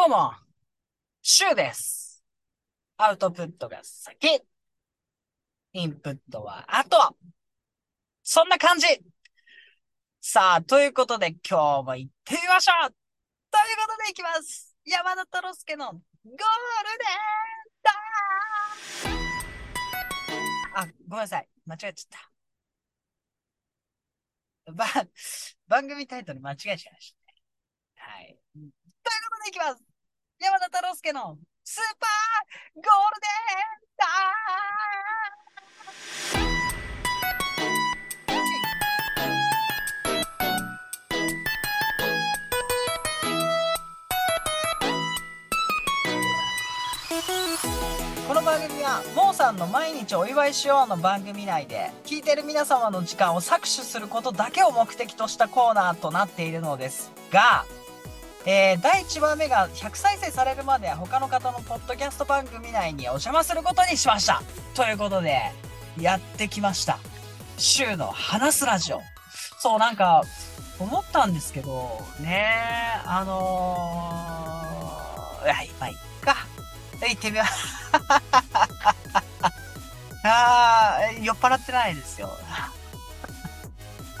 どうも、シュウです。アウトプットが先。インプットは後。そんな感じ。さあ、ということで今日も行ってみましょうということで行きます山田太郎介のゴールデンタイムあ、ごめんなさい。間違えちゃった。ば、番組タイトル間違えちゃいましたね。はい。ということでいきます山田太郎介のスーパーゴールデンタイム。この番組は、モーさんの毎日お祝いしようの番組内で、聞いてる皆様の時間を搾取することだけを目的としたコーナーとなっているのですが、えー第1話目が100再生されるまで他の方のポッドキャスト番組内にお邪魔することにしました。ということでやってきました。週の話すラジオ。そうなんか思ったんですけどねあのー、いやまあいっか。行ってみよう。あー酔っ払ってないですよ。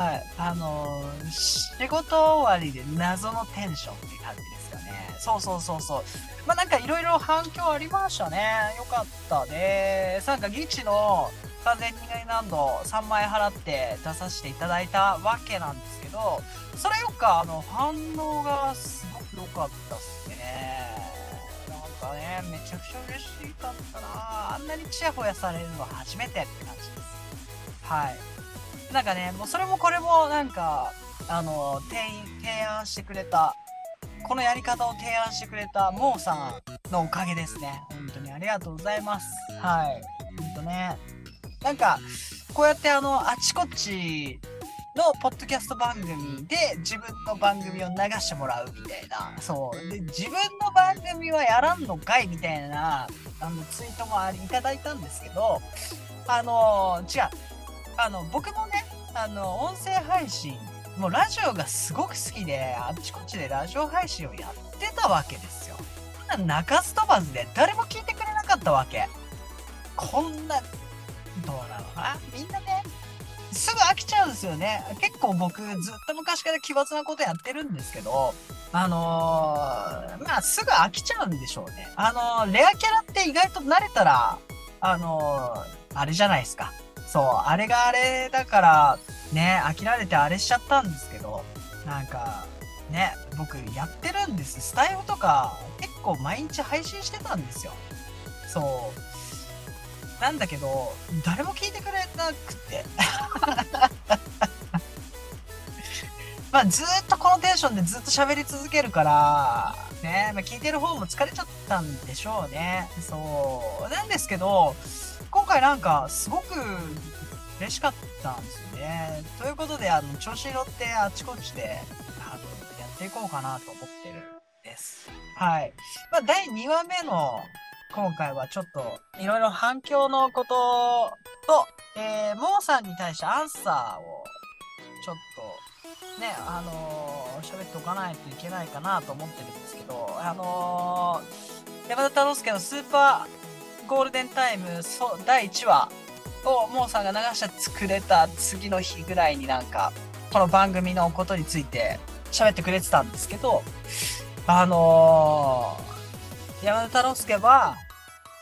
はい。あのー仕事終わりで謎のテンションって感じですかね。そうそうそうそう。まあなんかいろいろ反響ありましたね。よかったです。なんかギチの完全に何度3万円払って出させていただいたわけなんですけど、それよくあの反応がすごく良かったっすね。なんかね、めちゃくちゃ嬉しかったなあんなにチヤホヤされるのは初めてって感じです。はい。なんかね、もうそれもこれもなんか、あの、提提案してくれた、このやり方を提案してくれたモーさんのおかげですね。本当にありがとうございます。はい。本当ね。なんか、こうやってあの、あちこちのポッドキャスト番組で自分の番組を流してもらうみたいな。そう。で、自分の番組はやらんのかいみたいな、あの、ツイートもありいただいたんですけど、あの、違う。あの、僕もね、あの、音声配信、もうラジオがすごく好きで、あっちこっちでラジオ配信をやってたわけですよ。こんな鳴かず飛ばずで誰も聞いてくれなかったわけ。こんな、どうなのかな？みんなね、すぐ飽きちゃうんですよね。結構僕、ずっと昔から奇抜なことやってるんですけど、あのーまあ、すぐ飽きちゃうんでしょうね。あのーレアキャラって意外と慣れたら、あのーあれじゃないですか。そう、あれがあれだから、ね、飽きられてあれしちゃったんですけど、なんか、ね、僕やってるんです。スタイルとか結構毎日配信してたんですよ。そう。なんだけど、誰も聞いてくれなくて。まあずっとこのテンションでずっと喋り続けるから、ね、まあ、聞いてる方も疲れちゃったんでしょうね。そう。なんですけど、今回なんかすごく嬉しかったんですよね。ということで、あの、調子に乗ってあちこちで、あの、やっていこうかなと思ってるんです。はい。まあ、第2話目の今回はちょっと、いろいろ反響のことと、えー、モーさんに対してアンサーを、ちょっと、ね、あのー喋っておかないといけないかなと思ってるんですけど、あのー山田太郎介のスーパーゴールデンタイムそ第1話をモーさんが流してくれた次の日ぐらいになんか、この番組のことについて喋ってくれてたんですけど、あのー山田太郎介は、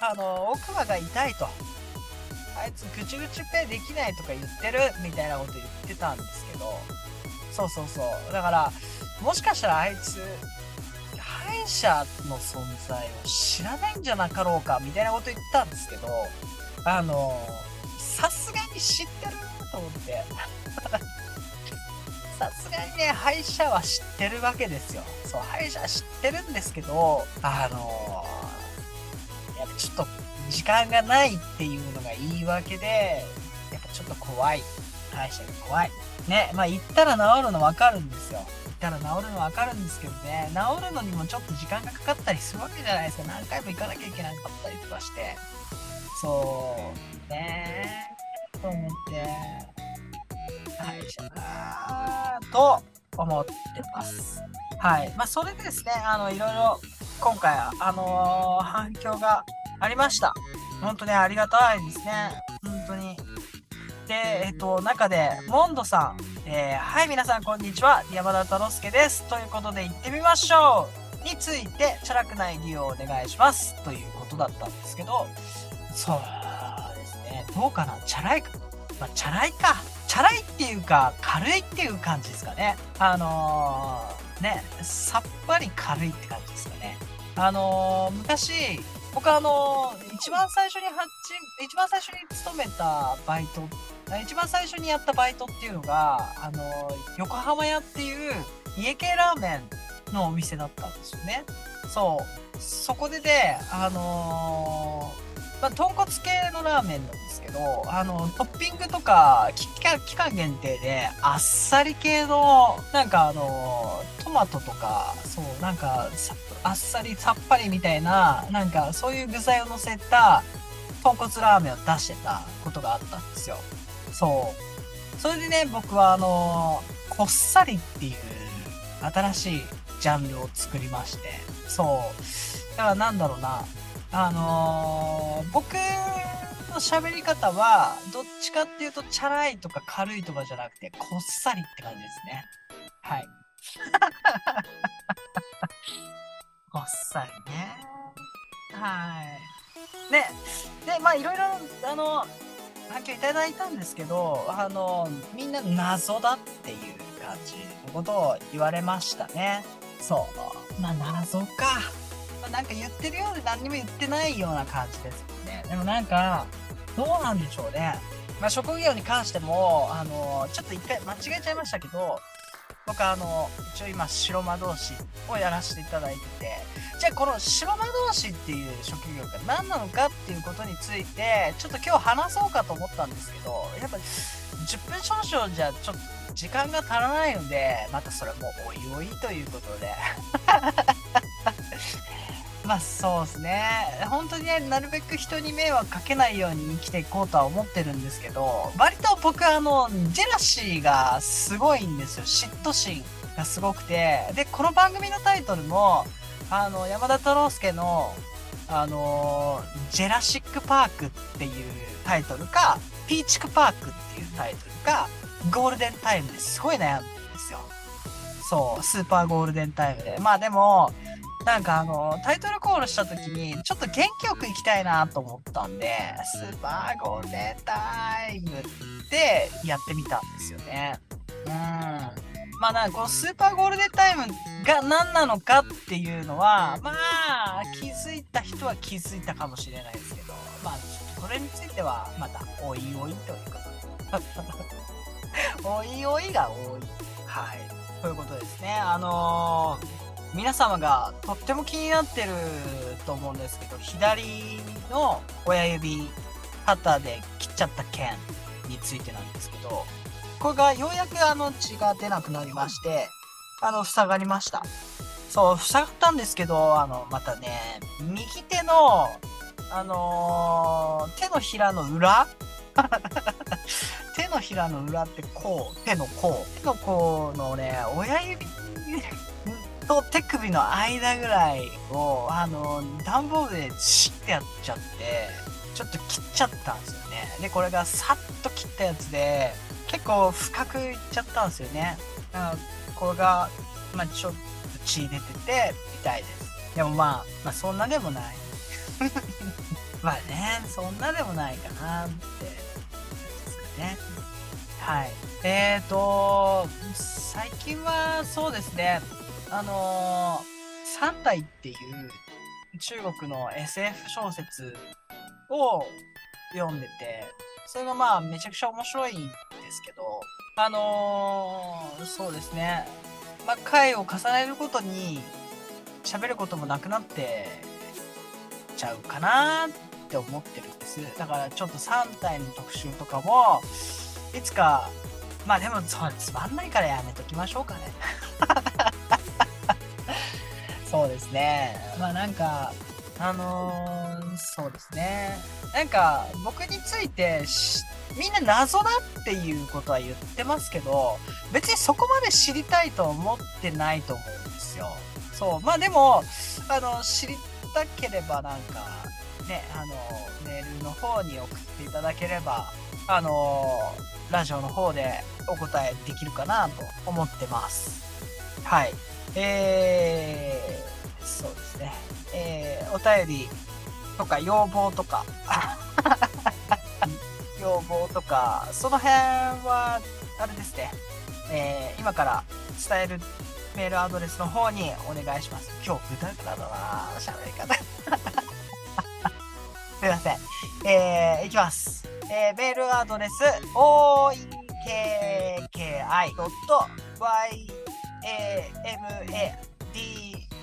あのー奥歯が痛いと。あいつぐちぐちペイできないとか言ってるみたいなこと言ってたんですけど、そうそうそう。だから、もしかしたらあいつ、者の存在を知らないんじゃなかろうかみたいなこと言ったんですけど、あのさすがに知ってると思って。さすがにね、歯医者は知ってるわけですよ。そう、歯医者は知ってるんですけど、あのやっぱちょっと時間がないっていうのが言い訳で、やっぱちょっと怖い。歯医者が怖い。ね、まあ言ったら治るの分かるんですよ。ったら治るの分かるんですけどね、治るのにもちょっと時間がかかったりするわけじゃないですか。何回も行かなきゃいけなかったりとかして。そう、ねと思って、歯医者かーと思ってます。はい。まあ、それでですね、あの、いろいろ今回、あのー、反響がありました。本当にありがたいですね。本当に。で、えっと、中で、モンドさん、えー、はい、皆さん、こんにちは。山田太郎介です。ということで、行ってみましょうについて、チャラくない理由をお願いします。ということだったんですけど、そうですね。どうかな？チャラいか？まあ、チャラいか。チャラいっていうか、軽いっていう感じですかね。あのー、ね、さっぱり軽いって感じですかね。あのー、昔、僕あの、一番最初に発一番最初に勤めたバイト、一番最初にやったバイトっていうのが、あの横浜屋っていう家系ラーメンのお店だったんですよね。そう。そこでで、あのー、まあ、豚骨系のラーメンなんですけど、あの、トッピングとか、期間限定で、あっさり系の、なんかあの、トマトとか、そう、なんか、あっさりさっぱりみたいな、なんかそういう具材を乗せた豚骨ラーメンを出してたことがあったんですよ。そう。それでね、僕はあの、こっさりっていう新しいジャンルを作りまして、そう。だからなんだろうな、あのー、僕の喋り方は、どっちかっていうと、チャラいとか軽いとかじゃなくて、こっさりって感じですね。はい。こっさりね。はい。で、で、まあいろいろ、あの、反響いただいたんですけど、あの、みんな謎だっていう感じのことを言われましたね。そう。まあ謎か。まあ、なんか言ってるようで何にも言ってないような感じですよね。でもなんか、どうなんでしょうね。まあ職業に関しても、あの、ちょっと一回間違えちゃいましたけど、僕あの、一応今、白魔導士をやらせていただいてて、じゃあこの白魔導士っていう職業が何なのかっていうことについて、ちょっと今日話そうかと思ったんですけど、やっぱ10分少々じゃちょっと時間が足らないので、またそれもおいおいということで。まあそうですね。本当にね、なるべく人に迷惑かけないように生きていこうとは思ってるんですけど、割と僕あの、ジェラシーがすごいんですよ。嫉妬心がすごくて。で、この番組のタイトルも、あの、山田太郎介の、あの、ジェラシックパークっていうタイトルか、ピーチクパークっていうタイトルか、ゴールデンタイムですごい悩んでるんですよ。そう、スーパーゴールデンタイムで。まあでも、なんかあの、タイトルコールした時に、ちょっと元気よく行きたいなと思ったんで、スーパーゴールデンタイムってやってみたんですよね。うん。まあなんかこのスーパーゴールデンタイムが何なのかっていうのは、まあ、気づいた人は気づいたかもしれないですけど、まあ、これについてはまた、おいおいということで おいおいが多い。はい。ということですね。あのー皆様がとっても気になってると思うんですけど、左の親指、肩で切っちゃった件についてなんですけど、これがようやくあの血が出なくなりまして、あの、塞がりました。そう、塞がったんですけど、あの、またね、右手の、あのー、手のひらの裏 手のひらの裏ってこう、手の甲、手の甲のね、親指と手首の間ぐらいを、あの、段ボールでシッてやっちゃって、ちょっと切っちゃったんですよね。で、これがさっと切ったやつで、結構深くいっちゃったんですよね。だからこれが、まあ、ちょっと血出てて痛いです。でもまあ、まあそんなでもない。まあね、そんなでもないかなって、ですかね。はい。えーと、最近はそうですね、あのー、3体っていう中国の SF 小説を読んでて、それがまあめちゃくちゃ面白いんですけど、あのー、そうですね。まあ、回を重ねるごとに喋ることもなくなってちゃうかなって思ってるんです。だからちょっと3体の特集とかも、いつか、まあでもそうつまんないからやめときましょうかね。ですね。まあなんか、あのー、そうですね。なんか、僕についてみんな謎だっていうことは言ってますけど、別にそこまで知りたいと思ってないと思うんですよ。そう。まあでも、あの、知りたければなんか、ね、あの、メールの方に送っていただければ、あの、ラジオの方でお答えできるかなと思ってます。はい。えー、そうですね。えー、お便りとか要望とか、要望とか、その辺は、あれですね。えー、今から伝えるメールアドレスの方にお願いします。今日、豚からだな喋り方。すいません。えー、いきます。えー、メールアドレス、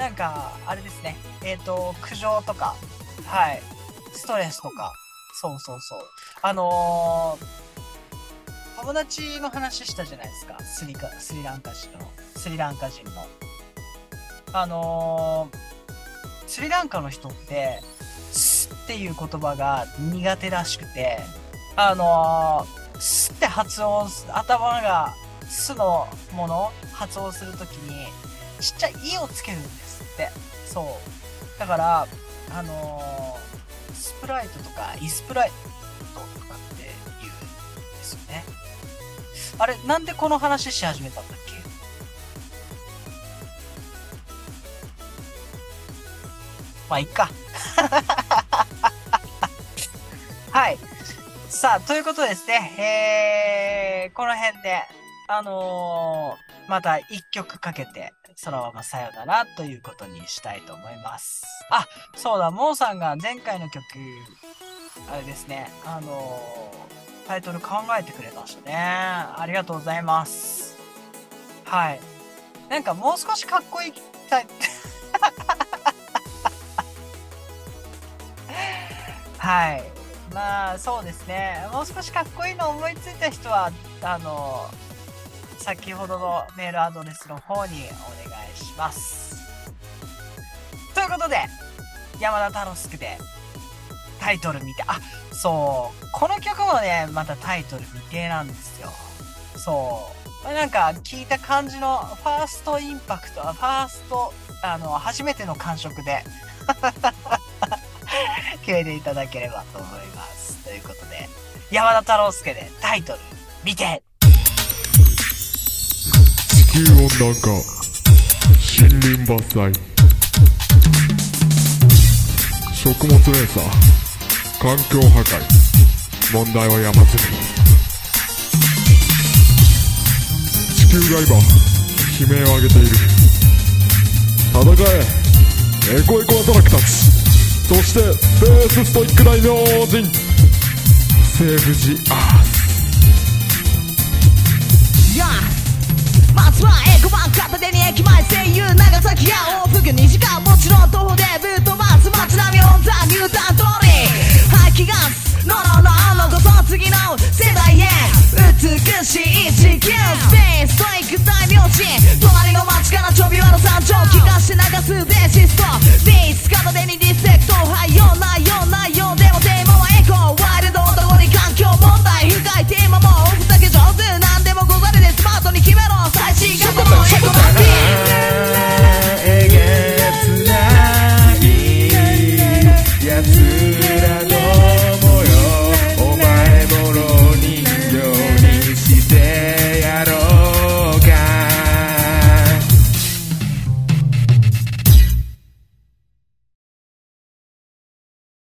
なんか、あれですね。えっ、ー、と、苦情とか、はい、ストレスとか、そうそうそう。あのー、友達の話したじゃないですか。スリカスリランカ人の。スリランカ人の。あのー、スリランカの人って、スっていう言葉が苦手らしくて、あのー、スって発音、頭がスのもの発音するときに、ちっちゃい「い」をつけるんですって。そう。だから、あのー、スプライトとかイスプライトとかって言うんですよね。あれ、なんでこの話し始めたんだっけ？まあ、いっか。はい。さあ、ということですね。えー、この辺で、あのー、また一曲かけて、そのままさよならということにしたいと思います。あ、そうだ、モーさんが前回の曲、あれですね、あのー、タイトル考えてくれましたね。ありがとうございます。はい。なんかもう少しかっこいいタイ はい。まあ、そうですね。もう少しかっこいいの思いついた人は、あのー先ほどのメールアドレスの方にお願いします。ということで、山田太郎スクでタイトル見て、あ、そう、この曲もね、またタイトル未定なんですよ。そう。なんか聞いた感じのファーストインパクト、ファースト、あの、初めての感触で 決めていただければと思います。ということで、山田太郎介でタイトル見て地球温暖化森林伐採食物連鎖。環境破壊。問題は山積み。地球が今悲鳴を上げている。戦え。エコエコ働くたち。そしてベースストイック大名人。セーフジアー。い2時間もちろん徒歩でぶっ飛ばす街並みオンザニュータウントーリー。排気ガスノロノのこそ次の世代へ。美しい地球スペース。と行く大名字隣の街からちょびわの山頂。気化して流すベーシスト。ビース片手に